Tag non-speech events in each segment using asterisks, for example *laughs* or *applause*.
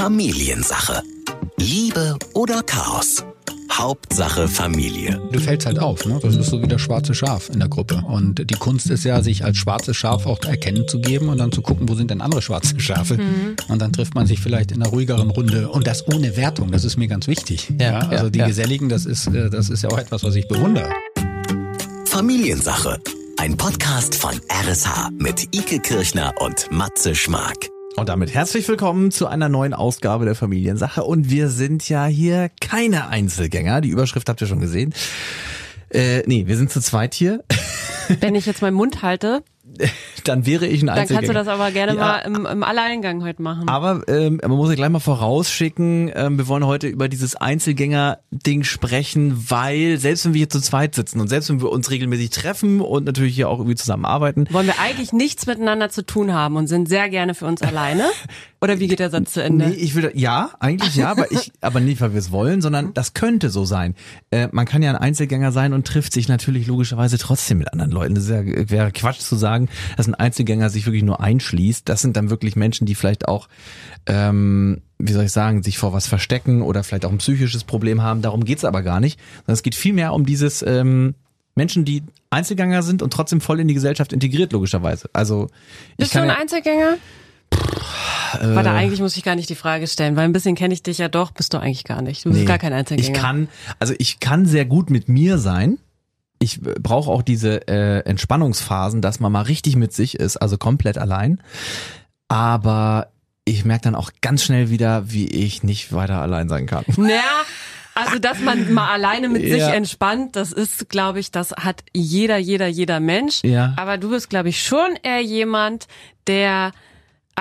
Familiensache. Liebe oder Chaos? Hauptsache Familie. Du fällst halt auf, ne? Das ist so wie das schwarze Schaf in der Gruppe. Und die Kunst ist ja, sich als schwarzes Schaf auch erkennen zu geben und dann zu gucken, wo sind denn andere schwarze Schafe. Mhm. Und dann trifft man sich vielleicht in einer ruhigeren Runde. Und das ohne Wertung, das ist mir ganz wichtig. Ja, ja also ja, die ja. Geselligen, das ist, äh, das ist ja auch etwas, was ich bewundere. Familiensache. Ein Podcast von RSH mit Ike Kirchner und Matze Schmark. Und damit herzlich willkommen zu einer neuen Ausgabe der Familiensache. Und wir sind ja hier keine Einzelgänger. Die Überschrift habt ihr schon gesehen. Äh, nee, wir sind zu zweit hier. Wenn ich jetzt meinen Mund halte, *laughs* dann wäre ich ein Einzelgänger. Dann kannst du das aber gerne ja, mal im, im Alleingang heute machen. Aber ähm, man muss ja gleich mal vorausschicken, ähm, wir wollen heute über dieses Einzelgänger-Ding sprechen, weil selbst wenn wir hier zu zweit sitzen und selbst wenn wir uns regelmäßig treffen und natürlich hier auch irgendwie zusammenarbeiten. Wollen wir eigentlich nichts miteinander zu tun haben und sind sehr gerne für uns alleine? *laughs* Oder wie geht der Satz zu Ende? Nee, ich will, ja, eigentlich ja, aber ich, *laughs* aber nicht, weil wir es wollen, sondern das könnte so sein. Äh, man kann ja ein Einzelgänger sein und trifft sich natürlich logischerweise trotzdem mit anderen Leuten. Das ja, wäre Quatsch zu sagen, dass ein Einzelgänger sich wirklich nur einschließt. Das sind dann wirklich Menschen, die vielleicht auch, ähm, wie soll ich sagen, sich vor was verstecken oder vielleicht auch ein psychisches Problem haben. Darum geht's aber gar nicht. Sondern es geht vielmehr um dieses, ähm, Menschen, die Einzelgänger sind und trotzdem voll in die Gesellschaft integriert, logischerweise. Also ich Bist du ein ja, Einzelgänger? Äh, Warte, eigentlich muss ich gar nicht die Frage stellen, weil ein bisschen kenne ich dich ja doch, bist du eigentlich gar nicht. Du bist nee, gar kein Einzelgänger. Ich kann, also ich kann sehr gut mit mir sein. Ich brauche auch diese äh, Entspannungsphasen, dass man mal richtig mit sich ist, also komplett allein. Aber ich merke dann auch ganz schnell wieder, wie ich nicht weiter allein sein kann. *laughs* Naja, also dass man mal alleine mit ja. sich entspannt, das ist, glaube ich, das hat jeder, jeder, jeder Mensch. Ja. Aber du bist, glaube ich, schon eher jemand, der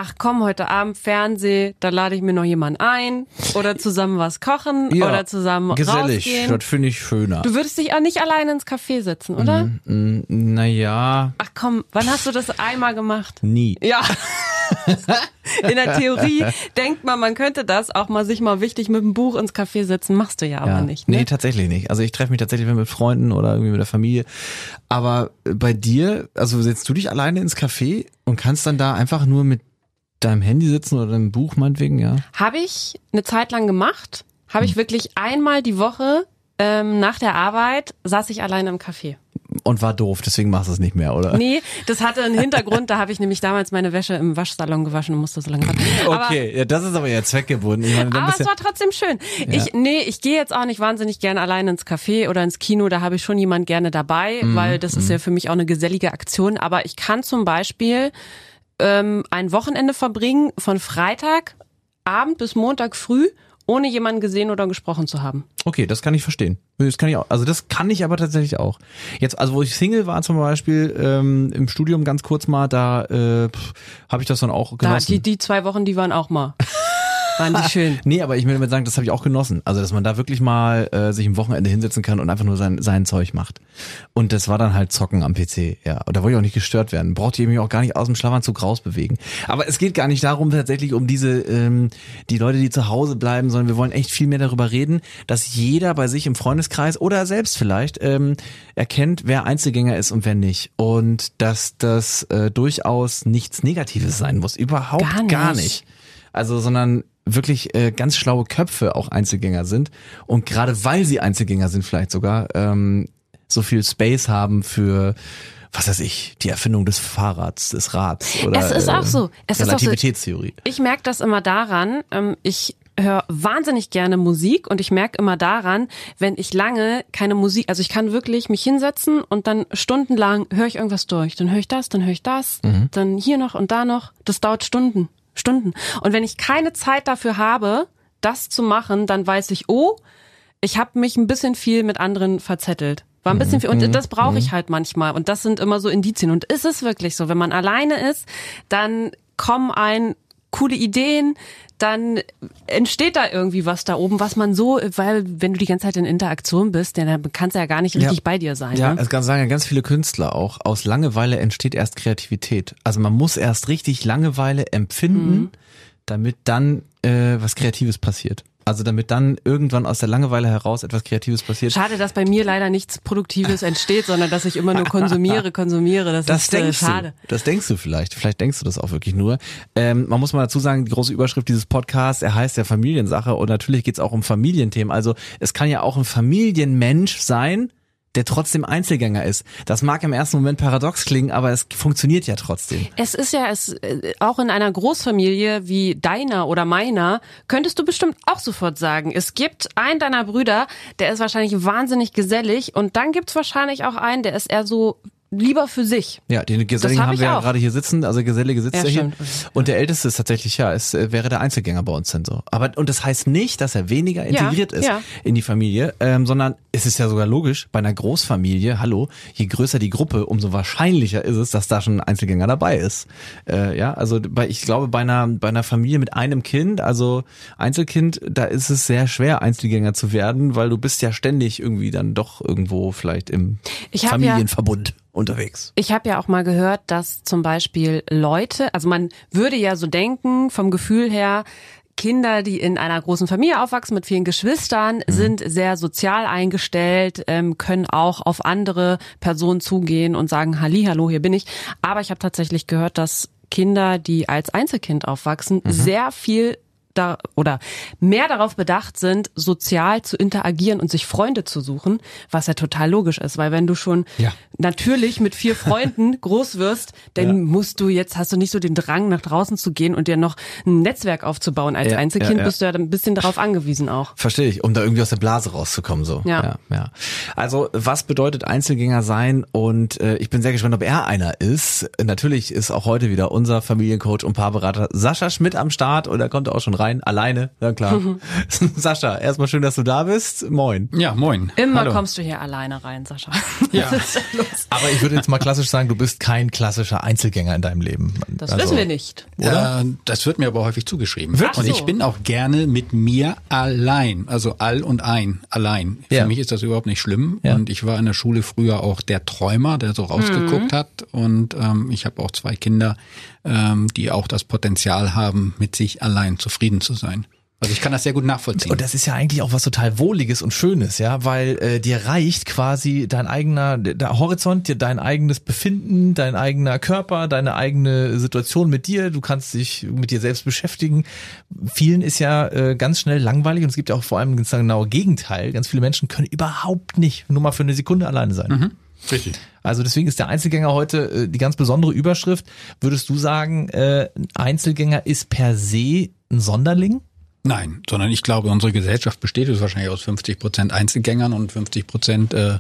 ach komm, heute Abend Fernseh, da lade ich mir noch jemanden ein oder zusammen was kochen ja, oder zusammen gesellig, rausgehen. das finde ich schöner. Du würdest dich auch nicht alleine ins Café setzen, oder? Mm, mm, naja. Ach komm, wann hast du das einmal gemacht? Nie. Ja. *laughs* In der Theorie denkt man, man könnte das auch mal sich mal wichtig mit dem Buch ins Café setzen, machst du ja, ja. aber nicht. Ne? Nee, tatsächlich nicht. Also ich treffe mich tatsächlich mit Freunden oder irgendwie mit der Familie. Aber bei dir, also setzt du dich alleine ins Café und kannst dann da einfach nur mit deinem Handy sitzen oder deinem Buch meinetwegen, ja? Habe ich eine Zeit lang gemacht. Habe ich hm. wirklich einmal die Woche ähm, nach der Arbeit saß ich alleine im Café. Und war doof, deswegen machst du es nicht mehr, oder? Nee, das hatte einen Hintergrund, da habe ich nämlich damals meine Wäsche im Waschsalon gewaschen und musste so lange warten. Okay, ja, das ist aber ja zweckgebunden. Ich meine, aber es war trotzdem schön. Ja. Ich, nee, ich gehe jetzt auch nicht wahnsinnig gerne alleine ins Café oder ins Kino, da habe ich schon jemand gerne dabei, mhm, weil das ist mhm. ja für mich auch eine gesellige Aktion. Aber ich kann zum Beispiel ähm, ein Wochenende verbringen von Freitag Abend bis Montag früh ohne jemanden gesehen oder gesprochen zu haben. Okay, das kann ich verstehen. Das kann ich auch. Also das kann ich aber tatsächlich auch. Jetzt, also wo ich Single war zum Beispiel ähm, im Studium ganz kurz mal, da äh, habe ich das dann auch genossen. Da, die, die zwei Wochen, die waren auch mal. *laughs* Waren die *laughs* schön? nee, aber ich will damit sagen, das habe ich auch genossen. Also, dass man da wirklich mal äh, sich am Wochenende hinsetzen kann und einfach nur sein, sein Zeug macht. Und das war dann halt Zocken am PC, ja. Und da wollte ich auch nicht gestört werden. Brauchte ich mich auch gar nicht aus dem Schlafanzug rausbewegen. Aber es geht gar nicht darum, tatsächlich um diese, ähm, die Leute, die zu Hause bleiben, sondern wir wollen echt viel mehr darüber reden, dass jeder bei sich im Freundeskreis oder selbst vielleicht ähm, erkennt, wer Einzelgänger ist und wer nicht. Und dass das äh, durchaus nichts Negatives sein muss. Überhaupt gar nicht. Gar nicht. Also, sondern wirklich äh, ganz schlaue Köpfe auch Einzelgänger sind und gerade weil sie Einzelgänger sind vielleicht sogar ähm, so viel Space haben für was weiß ich, die Erfindung des Fahrrads, des Rads oder es ist auch so. Es Relativitätstheorie. Ist auch so. Ich merke das immer daran, ähm, ich höre wahnsinnig gerne Musik und ich merke immer daran, wenn ich lange keine Musik, also ich kann wirklich mich hinsetzen und dann stundenlang höre ich irgendwas durch. Dann höre ich das, dann höre ich das, mhm. dann hier noch und da noch. Das dauert Stunden. Stunden. Und wenn ich keine Zeit dafür habe, das zu machen, dann weiß ich, oh, ich habe mich ein bisschen viel mit anderen verzettelt. War ein bisschen mhm. viel. Und mhm. das brauche ich mhm. halt manchmal. Und das sind immer so Indizien. Und ist es wirklich so, wenn man alleine ist, dann kommen ein coole Ideen, dann entsteht da irgendwie was da oben, was man so, weil wenn du die ganze Zeit in Interaktion bist, dann kannst du ja gar nicht richtig ja. bei dir sein. Ja, ne? es kann sagen ganz viele Künstler auch, aus Langeweile entsteht erst Kreativität. Also man muss erst richtig Langeweile empfinden, mhm. damit dann äh, was Kreatives passiert. Also damit dann irgendwann aus der Langeweile heraus etwas Kreatives passiert. Schade, dass bei mir leider nichts Produktives entsteht, sondern dass ich immer nur konsumiere, konsumiere. Das, Das ist äh, denkst schade. du. Das denkst du vielleicht. Vielleicht denkst du das auch wirklich nur. Ähm, man muss mal dazu sagen, die große Überschrift dieses Podcasts, er heißt ja Familiensache und natürlich geht's auch um Familienthemen. Also es kann ja auch ein Familienmensch sein, der trotzdem Einzelgänger ist. Das mag im ersten Moment paradox klingen, aber es funktioniert ja trotzdem. Es ist ja es äh, auch in einer Großfamilie wie deiner oder meiner könntest du bestimmt auch sofort sagen, es gibt einen deiner Brüder, der ist wahrscheinlich wahnsinnig gesellig und dann gibt's wahrscheinlich auch einen, der ist eher so lieber für sich. Ja, den Geselligen hab haben wir ja gerade hier sitzen, also Gesellige sitzt Ja, ja, hier. Und der Älteste ist tatsächlich, ja, es äh, wäre der Einzelgänger bei uns dann so. Aber, und das heißt nicht, dass er weniger integriert ist ja. in die Familie, ähm, sondern es ist ja sogar logisch, bei einer Großfamilie, hallo, je größer die Gruppe, umso wahrscheinlicher ist es, dass da schon ein Einzelgänger dabei ist. Äh, ja, also bei, ich glaube, bei einer, bei einer Familie mit einem Kind, also Einzelkind, da ist es sehr schwer, Einzelgänger zu werden, weil du bist ja ständig irgendwie dann doch irgendwo vielleicht im ja- Familienverbund unterwegs. Ich habe ja auch mal gehört, dass zum Beispiel Leute, also man würde ja so denken, vom Gefühl her, Kinder, die in einer großen Familie aufwachsen mit vielen Geschwistern, sind sehr sozial eingestellt, ähm, können auch auf andere Personen zugehen und sagen, Halli, hallo, hier bin ich. Aber ich habe tatsächlich gehört, dass Kinder, die als Einzelkind aufwachsen, sehr viel da oder mehr darauf bedacht sind, sozial zu interagieren und sich Freunde zu suchen, was ja total logisch ist, weil wenn du schon Ja. natürlich mit vier *laughs* Freunden groß wirst, dann musst du jetzt hast du nicht so den Drang nach draußen zu gehen und dir noch ein Netzwerk aufzubauen. Als Ja, Einzelkind ja, ja. bist du ja ein bisschen darauf angewiesen auch. Verstehe ich, um da irgendwie aus der Blase rauszukommen so. Ja. ja, ja. Also was bedeutet Einzelgänger sein? Und äh, ich bin sehr gespannt, ob er einer ist. Natürlich ist auch heute wieder unser Familiencoach und Paarberater Sascha Schmidt am Start und er kommt auch schon rein, alleine, ja klar. *laughs* *laughs* Sascha, erstmal schön, dass du da bist. Moin. Ja, moin. Immer Hallo. kommst du hier alleine rein, Sascha. *laughs* Ja. Aber ich würde jetzt mal klassisch sagen, du bist kein klassischer Einzelgänger in deinem Leben. Das Also- wissen wir nicht. Äh, das wird mir aber häufig zugeschrieben. Wirklich? Und ich so. bin auch gerne mit mir allein. Also all und ein, allein. Ja. Für mich ist das überhaupt nicht schlimm. Ja. Und ich war in der Schule früher auch der Träumer, der so rausgeguckt hat. Und ähm, ich habe auch zwei Kinder, ähm, die auch das Potenzial haben, mit sich allein zufrieden zu sein. Also ich kann das sehr gut nachvollziehen. Und das ist ja eigentlich auch was total Wohliges und Schönes, ja, weil äh, dir reicht quasi dein eigener der Horizont, dir dein eigenes Befinden, dein eigener Körper, deine eigene Situation mit dir. Du kannst dich mit dir selbst beschäftigen. Vielen ist ja äh, ganz schnell langweilig und es gibt ja auch vor allem das genaue Gegenteil. Ganz viele Menschen können überhaupt nicht nur mal für eine Sekunde alleine sein. Richtig. Also deswegen ist der Einzelgänger heute äh, die ganz besondere Überschrift. Würdest du sagen, äh, ein Einzelgänger ist per se ein Sonderling? Nein, sondern ich glaube, unsere Gesellschaft besteht jetzt wahrscheinlich aus 50 Prozent Einzelgängern und 50 Prozent äh,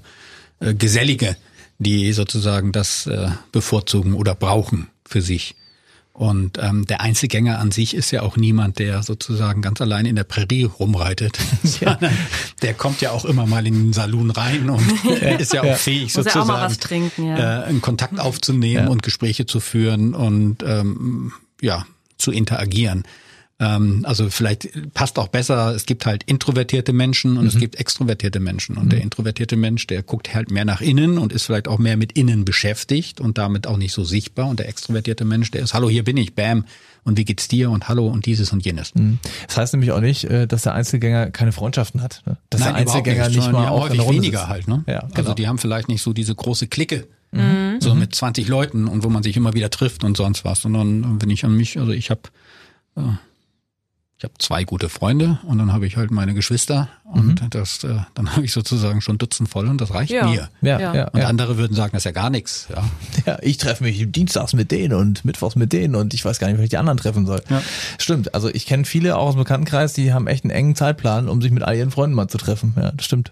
äh, Gesellige, die sozusagen das äh, bevorzugen oder brauchen für sich. Und ähm, der Einzelgänger an sich ist ja auch niemand, der sozusagen ganz allein in der Prärie rumreitet, *laughs* *laughs* sondern der kommt ja auch immer mal in den Saloon rein und *laughs* ist ja auch fähig Muss ja auch sozusagen mal was trinken, ja. äh, einen Kontakt aufzunehmen und Gespräche zu führen und ähm, ja zu interagieren. Ähm, also vielleicht passt auch besser, es gibt halt introvertierte Menschen und es gibt extrovertierte Menschen. Und der introvertierte Mensch, der guckt halt mehr nach innen und ist vielleicht auch mehr mit innen beschäftigt und damit auch nicht so sichtbar. Und der extrovertierte Mensch, der ist, hallo, hier bin ich, bam, und wie geht's dir und hallo und dieses und jenes. Das heißt nämlich auch nicht, äh, dass der Einzelgänger keine Freundschaften hat. ne? Dass der überhaupt Einzelgänger nicht, sondern mal ja häufig der weniger sitzt. halt. Ne? Ja, Also genau. die haben vielleicht nicht so diese große Clique, so mit 20 Leuten und wo man sich immer wieder trifft und sonst was. Sondern wenn ich an mich, also ich habe äh, ich habe zwei gute Freunde und dann habe ich halt meine Geschwister und das äh, dann habe ich sozusagen schon Dutzend voll und das reicht Ja. mir. Ja, Ja. ja, Und ja. andere würden sagen, das ist ja gar nichts. Ja. *laughs* ja, ich treffe mich dienstags mit denen und mittwochs mit denen und ich weiß gar nicht, wie ich die anderen treffen soll. Ja. Stimmt, also ich kenne viele auch aus dem Bekanntenkreis, die haben echt einen engen Zeitplan, um sich mit all ihren Freunden mal zu treffen. Ja, das stimmt.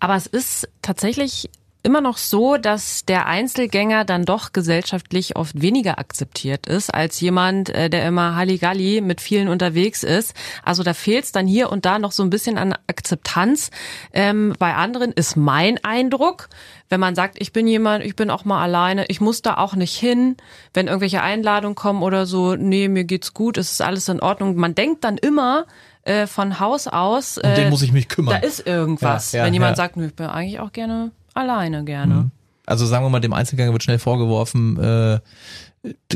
Aber es ist tatsächlich immer noch so, dass der Einzelgänger dann doch gesellschaftlich oft weniger akzeptiert ist als jemand, äh, der immer Halligalli mit vielen unterwegs ist. Also da fehlt es dann hier und da noch so ein bisschen an Akzeptanz. Ähm, bei anderen ist mein Eindruck, wenn man sagt, ich bin jemand, ich bin auch mal alleine, ich muss da auch nicht hin, wenn irgendwelche Einladungen kommen oder so, nee, mir geht's gut, es ist alles in Ordnung. Man denkt dann immer äh, von Haus aus, Um den äh, muss ich mich kümmern. da ist irgendwas. Ja, ja, wenn jemand ja. sagt, nö, ich bin eigentlich auch gerne alleine gerne. Also sagen wir mal, dem Einzelgänger wird schnell vorgeworfen, äh,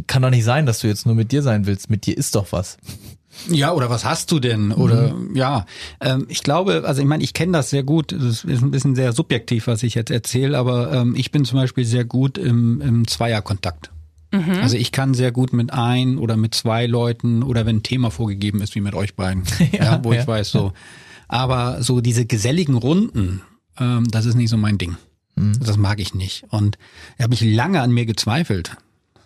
kann doch nicht sein, dass du jetzt nur mit dir sein willst. Mit dir ist doch was. Ja, oder was hast du denn? Oder ja, ähm, ich glaube, also ich meine, ich kenne das sehr gut. Das ist ein bisschen sehr subjektiv, was ich jetzt erzähle, aber ähm, ich bin zum Beispiel sehr gut im, im Zweierkontakt. Also ich kann sehr gut mit ein oder mit zwei Leuten oder wenn ein Thema vorgegeben ist, wie mit euch beiden, *laughs* ja, wo ja. ich weiß so. Aber so diese geselligen Runden, ähm, das ist nicht so mein Ding. Das mag ich nicht. Und da habe ich lange an mir gezweifelt.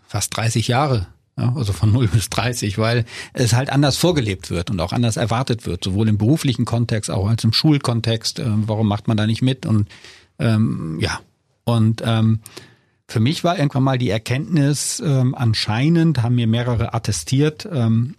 Fast 30 Jahre. Ja, also von 0 bis 30, weil es halt anders vorgelebt wird und auch anders erwartet wird, sowohl im beruflichen Kontext, auch als im Schulkontext. Äh, warum macht man da nicht mit? Und ähm, ja, und ähm, für mich war irgendwann mal die Erkenntnis, ähm, anscheinend haben mir mehrere attestiert, ähm,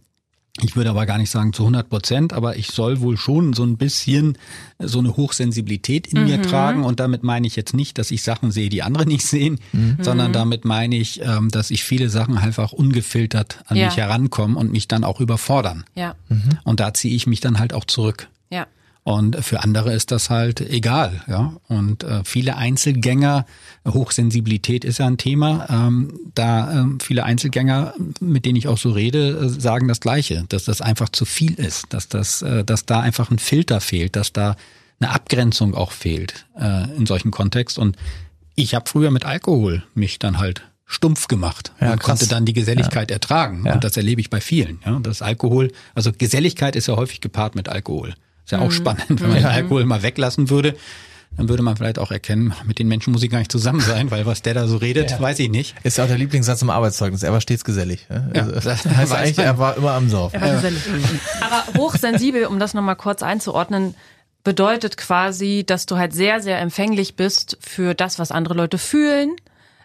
ich würde aber gar nicht sagen zu 100 Prozent, aber ich soll wohl schon so ein bisschen so eine Hochsensibilität in mir tragen. Und damit meine ich jetzt nicht, dass ich Sachen sehe, die andere *laughs* nicht sehen, sondern damit meine ich, ähm, dass ich viele Sachen einfach ungefiltert an Ja. mich herankommen und mich dann auch überfordern. Ja, Und da ziehe ich mich dann halt auch zurück. ja. Und für andere ist das halt egal, ja. Und äh, viele Einzelgänger, Hochsensibilität ist ja ein Thema. Ähm, da ähm, viele Einzelgänger, mit denen ich auch so rede, äh, sagen das Gleiche, dass das einfach zu viel ist, dass das, äh, dass da einfach ein Filter fehlt, dass da eine Abgrenzung auch fehlt äh, in solchen Kontext. Und ich habe früher mit Alkohol mich dann halt stumpf gemacht Ja, und krass. konnte dann die Geselligkeit ertragen. Ja. Und das erlebe ich bei vielen. Ja, das Alkohol, also Geselligkeit ist ja häufig gepaart mit Alkohol. Ist ja auch spannend, wenn man den Alkohol mal weglassen würde. Dann würde man vielleicht auch erkennen, mit den Menschen muss ich gar nicht zusammen sein, weil was der da so redet, weiß ich nicht. Ist ja auch der Lieblingssatz im Arbeitszeugnis. Er war stets gesellig. Ja, Ja, also, das *laughs* heißt eigentlich, man. er war immer am Sauf. Er war gesellig. Aber hochsensibel, um das nochmal kurz einzuordnen, bedeutet quasi, dass du halt sehr, sehr empfänglich bist für das, was andere Leute fühlen,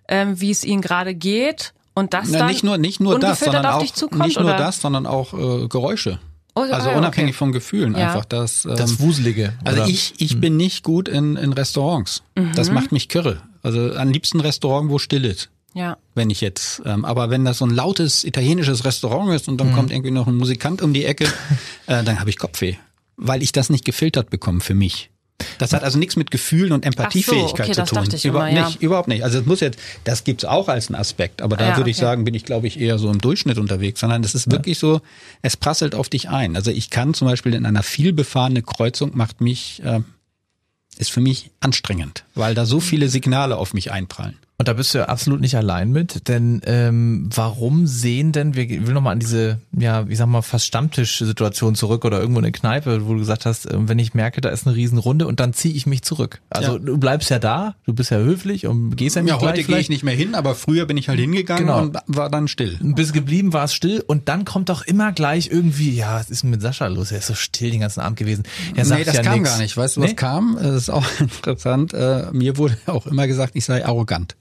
ähm, wie es ihnen gerade geht und das Na, dann nicht nur, nicht nur das, sondern auf auch, dich zukommt, nicht nur oder? das, sondern auch äh, Geräusche. Oh, also ah, ja, unabhängig okay. von Gefühlen Ja. einfach. Das, ähm, Das Wuselige. Also oder? ich, ich bin nicht gut in, in Restaurants. Das macht mich kirre. Also am liebsten Restaurant, wo still ist. Ja. Wenn ich jetzt, ähm, aber wenn das so ein lautes italienisches Restaurant ist und dann kommt irgendwie noch ein Musikant um die Ecke, *laughs* äh, dann habe ich Kopfweh, weil ich das nicht gefiltert bekomme für mich. Das hat also nichts mit Gefühlen und Empathiefähigkeit okay, zu tun. ich Über, immer, ja. nicht, überhaupt nicht. Also es muss jetzt, das gibt's auch als einen Aspekt, aber da Ja, würde ich okay. sagen, bin ich glaube ich eher so im Durchschnitt unterwegs, sondern es ist wirklich so, es prasselt auf dich ein. Also ich kann zum Beispiel in einer vielbefahrene Kreuzung macht mich äh, ist für mich anstrengend, weil da so viele Signale auf mich einprallen. Und da bist du ja absolut nicht allein mit, denn ähm, warum sehen denn, wir ich will nochmal an diese, ja, wie sag mal, fast Stammtisch-Situation zurück oder irgendwo in eine Kneipe, wo du gesagt hast, ähm, wenn ich merke, da ist eine Riesenrunde und dann ziehe ich mich zurück. Also Ja. du bleibst ja da, du bist ja höflich und gehst ja nicht Ja, heute gehe ich nicht mehr hin, aber früher bin ich halt hingegangen Genau. und war dann still. Bis geblieben war es still und dann kommt doch immer gleich irgendwie, ja, was ist denn mit Sascha los? Er ist so still den ganzen Abend gewesen. Er sagt nee, das ja kam nix. gar nicht. Weißt du, was Nee? kam? Das ist auch *laughs* interessant. Äh, mir wurde auch immer gesagt, ich sei arrogant.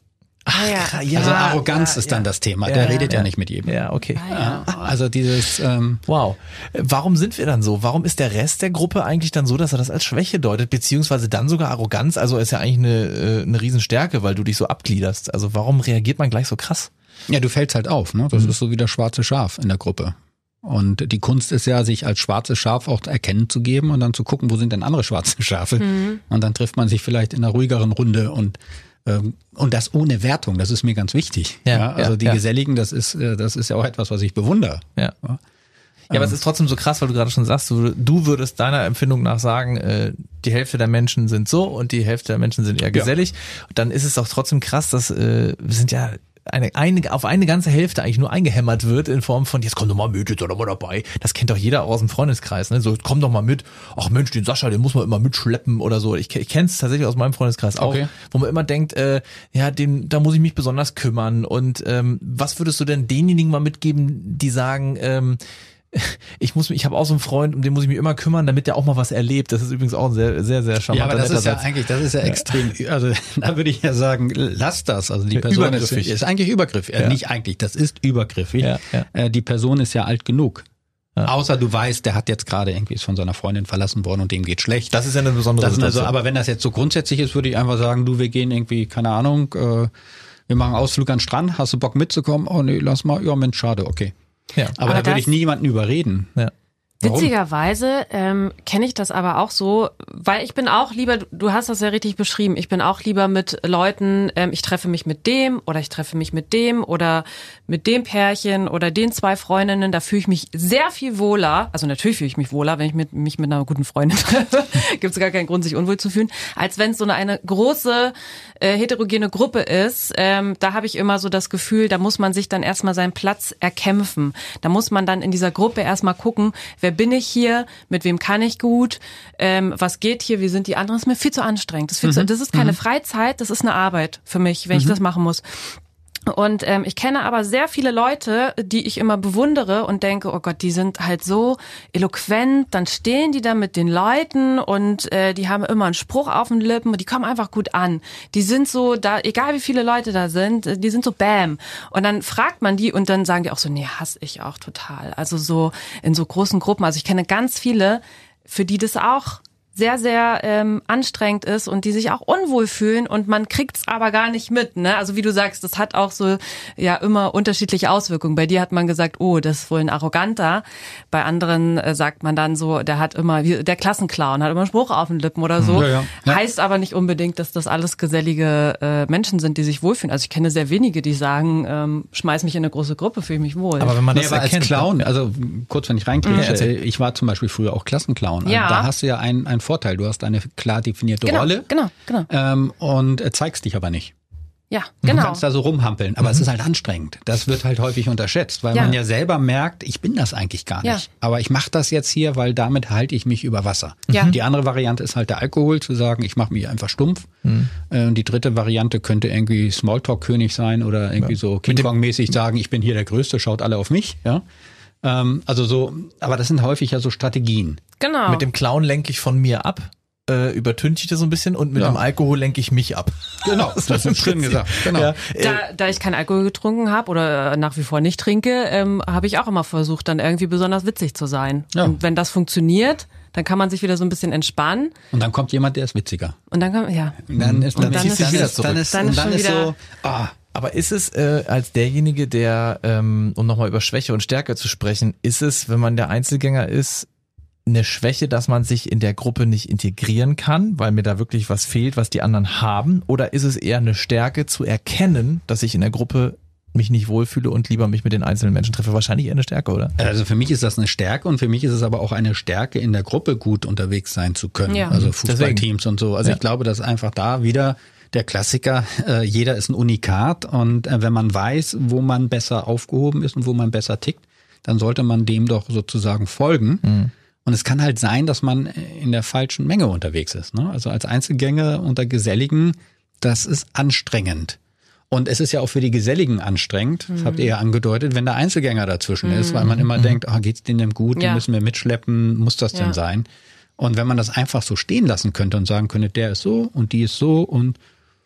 Ah, ja. Ja, also Arroganz ja, ist dann das Thema. Der redet ja, nicht mit jedem. Ja, okay. Ja, also dieses, ähm, Wow. Warum sind wir dann so? Warum ist der Rest der Gruppe eigentlich dann so, dass er das als Schwäche deutet, beziehungsweise dann sogar Arroganz? Also ist ja eigentlich eine, äh, eine Riesenstärke, weil du dich so abgliederst. Also warum reagiert man gleich so krass? ja, du fällst halt auf. Ne? Das ist so wie das schwarze Schaf in der Gruppe. Und die Kunst ist ja, sich als schwarzes Schaf auch erkennen zu geben und dann zu gucken, wo sind denn andere schwarze Schafe. Und dann trifft man sich vielleicht in einer ruhigeren Runde und und das ohne Wertung, das ist mir ganz wichtig. Ja, also ja, die ja. Geselligen, das ist, äh, das ist ja auch etwas, was ich bewundere. Ja. Ja, aber es ist trotzdem so krass, weil du gerade schon sagst, du, du würdest deiner Empfindung nach sagen, äh, die Hälfte der Menschen sind so und die Hälfte der Menschen sind eher gesellig. Dann ist es doch trotzdem krass, dass äh, wir sind ja eine, eine, auf eine ganze Hälfte eigentlich nur eingehämmert wird in Form von, jetzt komm doch mal mit, jetzt sei doch mal dabei. Das kennt doch jeder aus dem Freundeskreis, ne? So, komm doch mal mit. Ach Mensch, den Sascha, den muss man immer mitschleppen oder so. Ich, ich kenne es tatsächlich aus meinem Freundeskreis auch, Okay. wo man immer denkt, äh, ja, den, da muss ich mich besonders kümmern. Und ähm, was würdest du denn denjenigen mal mitgeben, die sagen, ähm, *laughs* ich muss mich, ich habe auch so einen Freund, um den muss ich mich immer kümmern, damit der auch mal was erlebt. Das ist übrigens auch ein sehr, sehr, sehr Ja, charmanter aber das ist ja Satz. eigentlich, das ist ja, extrem, also *laughs* da würde ich ja sagen, lass das. Also die Person ist, Übergriffig. ist eigentlich übergriffig. Äh, Ja. nicht eigentlich, das ist übergriffig. Ja, ja. Äh, die Person ist ja alt genug. Ja. Außer du weißt, der hat jetzt gerade irgendwie ist von seiner Freundin verlassen worden und dem geht schlecht. Das ist ja eine besondere Das sind also, Situation. aber wenn das jetzt so grundsätzlich ist, würde ich einfach sagen, du, wir gehen irgendwie, keine Ahnung, äh, wir machen einen Ausflug an den Strand, hast du Bock mitzukommen? Oh nee, lass mal, ja Mensch, schade, okay. Ja. Aber, Aber da würde ich niemanden überreden. ja. Witzigerweise ähm, kenne ich das aber auch so, weil ich bin auch lieber, du- du hast das ja richtig beschrieben, ich bin auch lieber mit Leuten, ähm, ich treffe mich mit dem oder ich treffe mich mit dem oder mit dem Pärchen oder den zwei Freundinnen, da fühle ich mich sehr viel wohler, also natürlich fühle ich mich wohler, wenn ich mit, mich mit einer guten Freundin *laughs* treffe, gibt es gar keinen Grund, sich unwohl zu fühlen, als wenn es so eine, eine große äh, heterogene Gruppe ist, ähm, da habe ich immer so das Gefühl, da muss man sich dann erstmal seinen Platz erkämpfen. Da muss man dann in dieser Gruppe erstmal gucken, wer bin ich hier, mit wem kann ich gut, ähm, was geht hier, wie sind die anderen. Das ist mir viel zu anstrengend. Das ist, viel zu, das ist keine Freizeit, das ist eine Arbeit für mich, wenn ich das machen muss. Und ähm, ich kenne aber sehr viele Leute, die ich immer bewundere und denke, oh Gott, die sind halt so eloquent, dann stehen die da mit den Leuten und äh, die haben immer einen Spruch auf den Lippen und die kommen einfach gut an. Die sind so, da, egal wie viele Leute da sind, äh, die sind so bam. Und dann fragt man die und dann sagen die auch so, nee, hasse ich auch total. Also so in so großen Gruppen. Also ich kenne ganz viele, für die das auch sehr, sehr ähm, anstrengend ist und die sich auch unwohl fühlen und man kriegt's aber gar nicht mit. Ne? Also wie du sagst, das hat auch so ja immer unterschiedliche Auswirkungen. Bei dir hat man gesagt, oh, das ist wohl ein Arroganter. Bei anderen äh, sagt man dann so, der hat immer, wie, der Klassenclown hat immer einen Spruch auf den Lippen oder so. Ja, ja. Ja. Heißt aber nicht unbedingt, dass das alles gesellige äh, Menschen sind, die sich wohlfühlen. Also ich kenne sehr wenige, die sagen, ähm, schmeiß mich in eine große Gruppe, fühle ich mich wohl. Aber wenn man Nee, das aber als erkennt, Clown, also kurz, wenn ich reinkriege, erzähl. ich war zum Beispiel früher auch Klassenclown. Ja. Da hast du ja einen, einen Vorteil. Du hast eine klar definierte genau, Rolle genau, genau. ähm, und äh, zeigst dich aber nicht. Ja, Du genau. kannst da so rumhampeln, aber es ist halt anstrengend. Das wird halt häufig unterschätzt, weil Ja. man ja selber merkt, ich bin das eigentlich gar nicht. Ja. Aber ich mache das jetzt hier, weil damit halte ich mich über Wasser. Ja. Die andere Variante ist halt der Alkohol, zu sagen, ich mache mich einfach stumpf. Äh, Und die dritte Variante könnte irgendwie Smalltalk-König sein oder irgendwie so King Kong-mäßig sagen, ich bin hier der Größte, schaut alle auf mich. Ja. Ähm, also so, aber das sind häufig ja so Strategien. genau. Mit dem Clown lenke ich von mir ab, äh, übertünche ich das so ein bisschen und mit Ja. dem Alkohol lenke ich mich ab. Genau, *laughs* das ist schön gesagt. Genau. Ja, Da, da ich keinen Alkohol getrunken habe oder nach wie vor nicht trinke, ähm, habe ich auch immer versucht, dann irgendwie besonders witzig zu sein. Ja. Und wenn das funktioniert, dann kann man sich wieder so ein bisschen entspannen. Und dann kommt jemand, der ist witziger. Und dann kann ja. Und dann ist, dann dann, ist- dann, wieder ist, dann ist, Dann und ist dann schon ist wieder- so, ah, Aber ist es äh, als derjenige, der, ähm, um nochmal über Schwäche und Stärke zu sprechen, ist es, wenn man der Einzelgänger ist, eine Schwäche, dass man sich in der Gruppe nicht integrieren kann, weil mir da wirklich was fehlt, was die anderen haben? Oder ist es eher eine Stärke zu erkennen, dass ich in der Gruppe mich nicht wohlfühle und lieber mich mit den einzelnen Menschen treffe? Wahrscheinlich eher eine Stärke, oder? Also für mich ist das eine Stärke und für mich ist es aber auch eine Stärke, in der Gruppe gut unterwegs sein zu können. Ja. Also Fußballteams und so. Also Ja. ich glaube, dass einfach da wieder der Klassiker, äh, jeder ist ein Unikat und äh, wenn man weiß, wo man besser aufgehoben ist und wo man besser tickt, dann sollte man dem doch sozusagen folgen. Und es kann halt sein, dass man in der falschen Menge unterwegs ist. Ne? Also als Einzelgänger unter Geselligen, das ist anstrengend. Und es ist ja auch für die Geselligen anstrengend, das habt ihr ja angedeutet, wenn der Einzelgänger dazwischen ist, weil man immer denkt, ah, geht's denen denn gut, die Ja. müssen wir mitschleppen, muss das denn Ja. sein? Und wenn man das einfach so stehen lassen könnte und sagen könnte, der ist so und die ist so und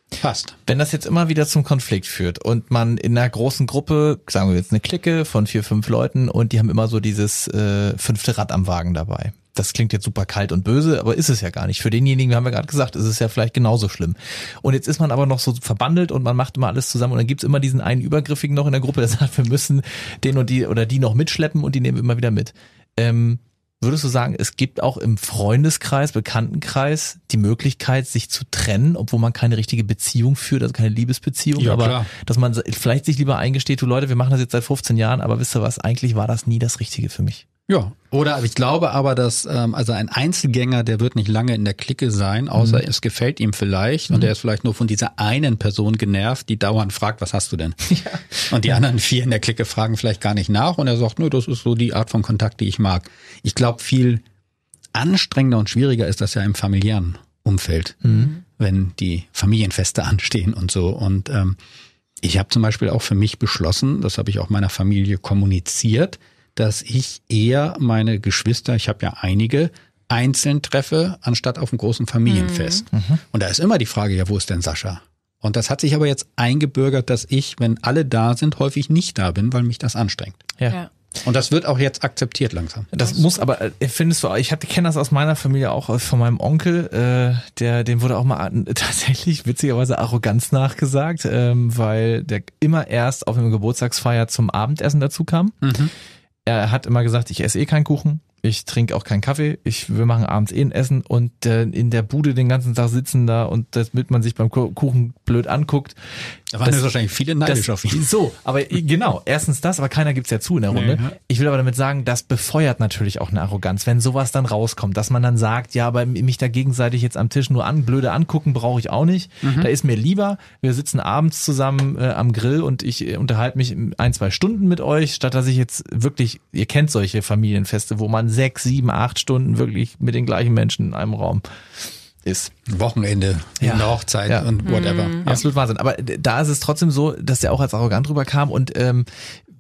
passt. Wenn das jetzt immer wieder zum Konflikt führt und man in einer großen Gruppe, sagen wir jetzt eine Clique von vier, fünf Leuten und die haben immer so dieses äh, fünfte Rad am Wagen dabei. Das klingt jetzt super kalt und böse, aber ist es ja gar nicht. Für denjenigen, wir haben ja gerade gesagt, ist es ja vielleicht genauso schlimm. Und jetzt ist man aber noch so verbandelt und man macht immer alles zusammen und dann gibt's immer diesen einen Übergriffigen noch in der Gruppe, der sagt, wir müssen den und die oder die noch mitschleppen und die nehmen wir immer wieder mit. Ähm, Würdest du sagen, es gibt auch im Freundeskreis, Bekanntenkreis die Möglichkeit, sich zu trennen, obwohl man keine richtige Beziehung führt, also keine Liebesbeziehung, Ja, aber klar. dass man vielleicht sich lieber eingesteht, du Leute, wir machen das jetzt seit 15 Jahren, aber wisst ihr was, eigentlich war das nie das Richtige für mich. Ja. Oder ich glaube aber, dass ähm, also ein Einzelgänger, der wird nicht lange in der Clique sein, außer es gefällt ihm vielleicht und er ist vielleicht nur von dieser einen Person genervt, die dauernd fragt, was hast du denn? *laughs* Und die anderen vier in der Clique fragen vielleicht gar nicht nach und er sagt, nö, das ist so die Art von Kontakt, die ich mag. Ich glaube, viel anstrengender und schwieriger ist das ja im familiären Umfeld, wenn die Familienfeste *laughs* anstehen und so. Und ähm, ich habe zum Beispiel auch für mich beschlossen, das habe ich auch meiner Familie kommuniziert, dass ich eher meine Geschwister, ich habe ja einige, einzeln treffe, anstatt auf einem großen Familienfest. Und da ist immer die Frage, ja, wo ist denn Sascha? Und das hat sich aber jetzt eingebürgert, dass ich, wenn alle da sind, häufig nicht da bin, weil mich das anstrengt. Ja. Und das wird auch jetzt akzeptiert langsam. Das muss aber, äh, findest du, ich kenne das aus meiner Familie auch, äh, von meinem Onkel, äh, der, dem wurde auch mal *laughs* tatsächlich witzigerweise Arroganz nachgesagt, ähm, weil der immer erst auf eine Geburtstagsfeier zum Abendessen dazu kam. Er hat immer gesagt, ich esse eh keinen Kuchen, Ich trinke auch keinen Kaffee. Ich, wir machen abends eh ein Essen und äh, in der Bude den ganzen Tag sitzen da und damit man sich beim Ku- Kuchen blöd anguckt. Da waren Das- jetzt wahrscheinlich viele neidisch das, auf ihn. *laughs* So, aber i- genau, erstens das, aber keiner gibt's ja zu in der Runde. ja. Ich will aber damit sagen, das befeuert natürlich auch eine Arroganz, wenn sowas dann rauskommt, dass man dann sagt, ja, aber mich da gegenseitig jetzt am Tisch nur an, blöde angucken brauche ich auch nicht. Mhm. Da ist mir lieber, wir sitzen abends zusammen äh, am Grill und ich äh, unterhalte mich ein, zwei Stunden mit euch, statt dass ich jetzt wirklich, ihr kennt solche Familienfeste, wo man sechs, sieben, acht Stunden wirklich mit den gleichen Menschen in einem Raum ist. Wochenende, Ja. eine Hochzeit Ja. und whatever. Ja. Absolut Wahnsinn. Aber da ist es trotzdem so, dass der auch als arrogant rüberkam und ähm,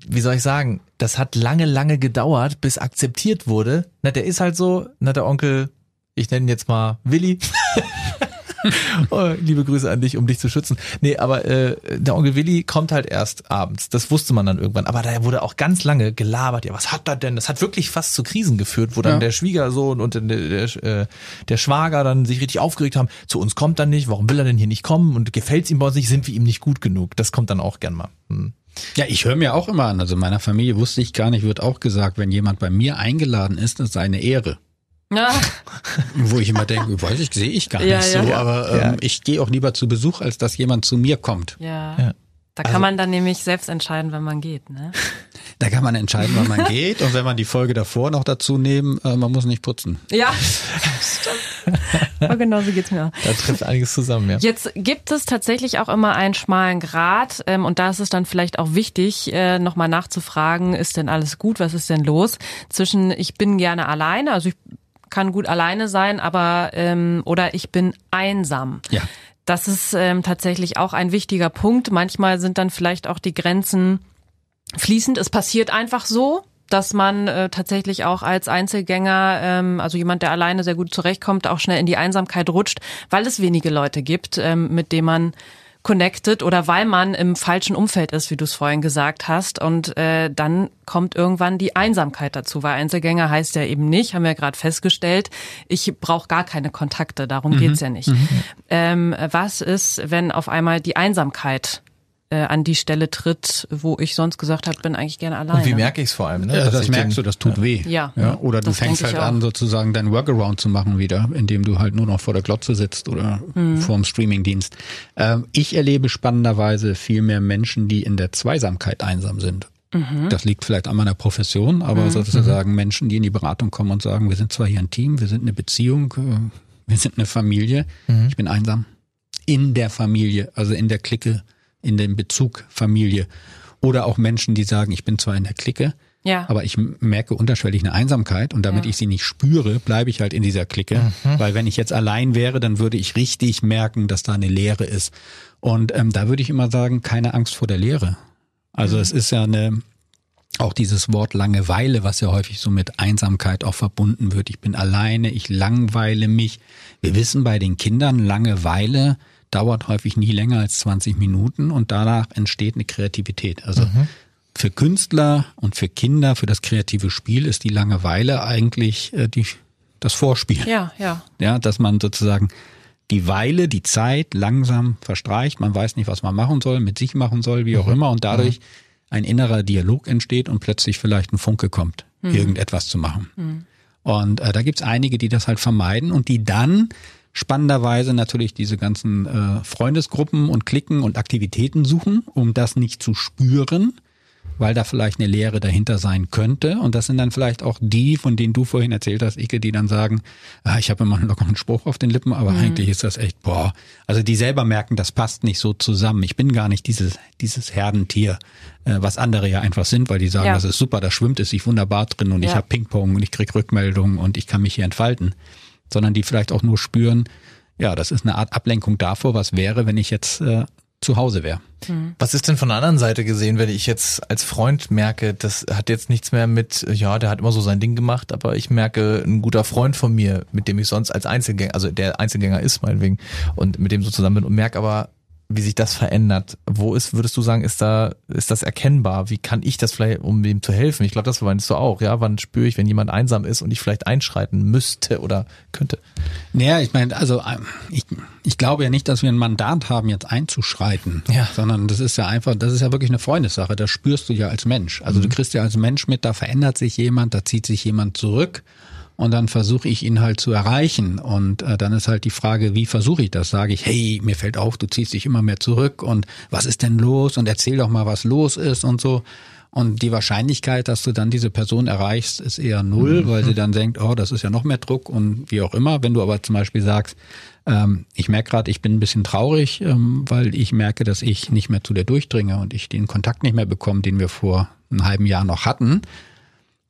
wie soll ich sagen, das hat lange, lange gedauert, bis akzeptiert wurde. Na, der ist halt so, na, der Onkel, ich nenne ihn jetzt mal Willi. *laughs* *laughs* oh, liebe Grüße an dich, um dich zu schützen. Nee, aber äh, der Onkel Willi kommt halt erst abends. Das wusste man dann irgendwann. Aber da wurde auch ganz lange gelabert. Ja, was hat er denn? Das hat wirklich fast zu Krisen geführt, wo dann Ja. der Schwiegersohn und der, der, äh, der Schwager dann sich richtig aufgeregt haben. Zu uns kommt er nicht. Warum will er denn hier nicht kommen? Und gefällt's ihm bei uns nicht? Sind wir ihm nicht gut genug? Das kommt dann auch gern mal. Hm. Ja, ich höre mir auch immer an. Also meiner Familie wusste ich gar nicht, wird auch gesagt, wenn jemand bei mir eingeladen ist, das sei eine Ehre. Ja, Wo ich immer denke, weiß ich, sehe ich gar Ja, nicht ja. so, Ja. aber ähm, Ja. ich gehe auch lieber zu Besuch, als dass jemand zu mir kommt. ja. Ja. Da Also kann man dann nämlich selbst entscheiden, wenn man geht, ne? Da kann man entscheiden, wann man *laughs* geht und wenn man die Folge davor noch dazu nehmen, äh, man muss nicht putzen. Ja, *laughs* stimmt. Aber genau so geht's mir auch. Da trifft einiges zusammen, ja. Jetzt gibt es tatsächlich auch immer einen schmalen Grat ähm, und da ist es dann vielleicht auch wichtig, äh, nochmal nachzufragen, ist denn alles gut, was ist denn los? Zwischen ich bin gerne alleine, also ich kann gut alleine sein, aber ähm, oder ich bin einsam. Ja. Das ist ähm, tatsächlich auch ein wichtiger Punkt. Manchmal sind dann vielleicht auch die Grenzen fließend. Es passiert einfach so, dass man äh, tatsächlich auch als Einzelgänger, ähm, also jemand, der alleine sehr gut zurechtkommt, auch schnell in die Einsamkeit rutscht, weil es wenige Leute gibt, ähm, mit denen man connected oder weil man im falschen Umfeld ist, wie du es vorhin gesagt hast. Und äh, dann kommt irgendwann die Einsamkeit dazu, weil Einzelgänger heißt ja eben nicht, haben wir gerade festgestellt, ich brauche gar keine Kontakte, darum geht's ja nicht. Ähm, was ist, wenn auf einmal die Einsamkeit äh, an die Stelle tritt, wo ich sonst gesagt habe, bin eigentlich gerne alleine. Und wie merke ich es vor allem? Ne? Ja, das merkst den- du, das tut weh. Ja. ja oder du Das fängst halt an, sozusagen dein Workaround zu machen wieder, indem du halt nur noch vor der Glotze sitzt oder Mhm. vor dem Streamingdienst. Ähm, ich erlebe spannenderweise viel mehr Menschen, die in der Zweisamkeit einsam sind. Mhm. Das liegt vielleicht an meiner Profession, aber sozusagen Menschen, die in die Beratung kommen und sagen, wir sind zwar hier ein Team, wir sind eine Beziehung, äh, wir sind eine Familie, Mhm. ich bin einsam. In der Familie, also in der Clique, in dem Bezug Familie. Oder auch Menschen, die sagen, ich bin zwar in der Clique, Ja. aber ich merke unterschwellig eine Einsamkeit und damit Ja. ich sie nicht spüre, bleibe ich halt in dieser Clique. Weil wenn ich jetzt allein wäre, dann würde ich richtig merken, dass da eine Leere ist. Und ähm, da würde ich immer sagen, keine Angst vor der Leere. Also es ist ja eine, auch dieses Wort Langeweile, was ja häufig so mit Einsamkeit auch verbunden wird. Ich bin alleine, ich langweile mich. Wir wissen bei den Kindern, Langeweile dauert häufig nie länger als 20 Minuten und danach entsteht eine Kreativität. Also für Künstler und für Kinder, für das kreative Spiel ist die Langeweile eigentlich äh, die, das Vorspiel. ja, ja. Ja, dass man sozusagen die Weile, die Zeit langsam verstreicht, man weiß nicht, was man machen soll, mit sich machen soll, wie auch immer, und dadurch ein innerer Dialog entsteht und plötzlich vielleicht ein Funke kommt, irgendetwas zu machen. Und äh, da gibt's einige, die das halt vermeiden und die dann spannenderweise natürlich diese ganzen äh, Freundesgruppen und Klicken und Aktivitäten suchen, um das nicht zu spüren, weil da vielleicht eine Lehre dahinter sein könnte. Und das sind dann vielleicht auch die, von denen du vorhin erzählt hast, Ike, die dann sagen, ah, ich habe immer einen lockeren Spruch auf den Lippen, aber eigentlich ist das echt, boah. Also die selber merken, das passt nicht so zusammen. Ich bin gar nicht dieses, dieses Herdentier, äh, was andere ja einfach sind, weil die sagen, Ja. das ist super, da schwimmt es sich wunderbar drin und ich Ja. habe Ping-Pong und ich krieg Rückmeldungen und ich kann mich hier entfalten. Sondern die vielleicht auch nur spüren, ja, das ist eine Art Ablenkung davor, was wäre, wenn ich jetzt äh, zu Hause wäre. Was ist denn von der anderen Seite gesehen, wenn ich jetzt als Freund merke, das hat jetzt nichts mehr mit, ja, der hat immer so sein Ding gemacht, aber ich merke, ein guter Freund von mir, mit dem ich sonst als Einzelgänger, also der Einzelgänger ist meinetwegen und mit dem so zusammen bin und merke aber, wie sich das verändert. Wo ist, würdest du sagen, ist da, ist das erkennbar? Wie kann ich das vielleicht, um ihm zu helfen? Ich glaube, das meinst du auch, ja? Wann spüre ich, wenn jemand einsam ist und ich vielleicht einschreiten müsste oder könnte? Naja, ich meine, also ähm, ich, ich glaube ja nicht, dass wir ein Mandat haben, jetzt einzuschreiten, Ja. sondern das ist ja einfach, das ist ja wirklich eine Freundessache. Das spürst du ja als Mensch. Also du kriegst ja als Mensch mit, da verändert sich jemand, da zieht sich jemand zurück und dann versuche ich ihn halt zu erreichen. Und äh, dann ist halt die Frage, wie versuche ich das? Sage ich, hey, mir fällt auf, du ziehst dich immer mehr zurück und was ist denn los? Und erzähl doch mal, was los ist und so. Und die Wahrscheinlichkeit, dass du dann diese Person erreichst, ist eher null, weil sie dann denkt, oh, das ist ja noch mehr Druck und wie auch immer. Wenn du aber zum Beispiel sagst, ähm, ich merke gerade, ich bin ein bisschen traurig, ähm, weil ich merke, dass ich nicht mehr zu dir durchdringe und ich den Kontakt nicht mehr bekomme, den wir vor einem halben Jahr noch hatten,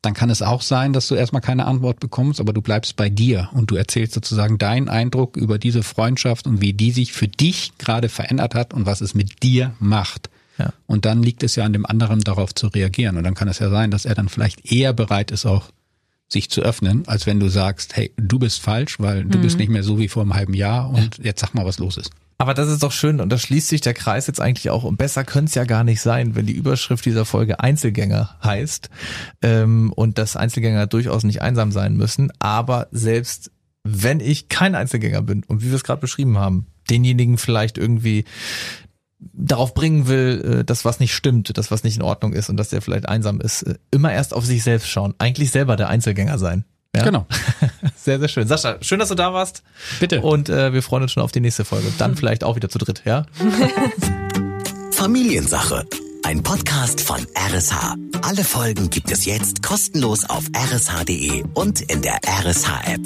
dann kann es auch sein, dass du erstmal keine Antwort bekommst, aber du bleibst bei dir und du erzählst sozusagen deinen Eindruck über diese Freundschaft und wie die sich für dich gerade verändert hat und was es mit dir macht. Ja. Und dann liegt es ja an dem anderen darauf zu reagieren. Und dann kann es ja sein, dass er dann vielleicht eher bereit ist, auch sich zu öffnen, als wenn du sagst, hey, du bist falsch, weil du bist nicht mehr so wie vor einem halben Jahr und jetzt sag mal, was los ist. Aber das ist doch schön und da schließt sich der Kreis jetzt eigentlich auch und besser könnte es ja gar nicht sein, wenn die Überschrift dieser Folge Einzelgänger heißt ähm, und dass Einzelgänger durchaus nicht einsam sein müssen, aber selbst wenn ich kein Einzelgänger bin und wie wir es gerade beschrieben haben, denjenigen vielleicht irgendwie darauf bringen will, äh, dass was nicht stimmt, dass was nicht in Ordnung ist und dass der vielleicht einsam ist, äh, immer erst auf sich selbst schauen, eigentlich selber der Einzelgänger sein. Ja? Genau. *laughs* Sehr, sehr schön. Sascha, schön, dass du da warst. Bitte. Und äh, wir freuen uns schon auf die nächste Folge. Dann vielleicht auch wieder zu dritt, ja? *laughs* Familiensache. Ein Podcast von RSH. Alle Folgen gibt es jetzt kostenlos auf rsh.de und in der RSH-App.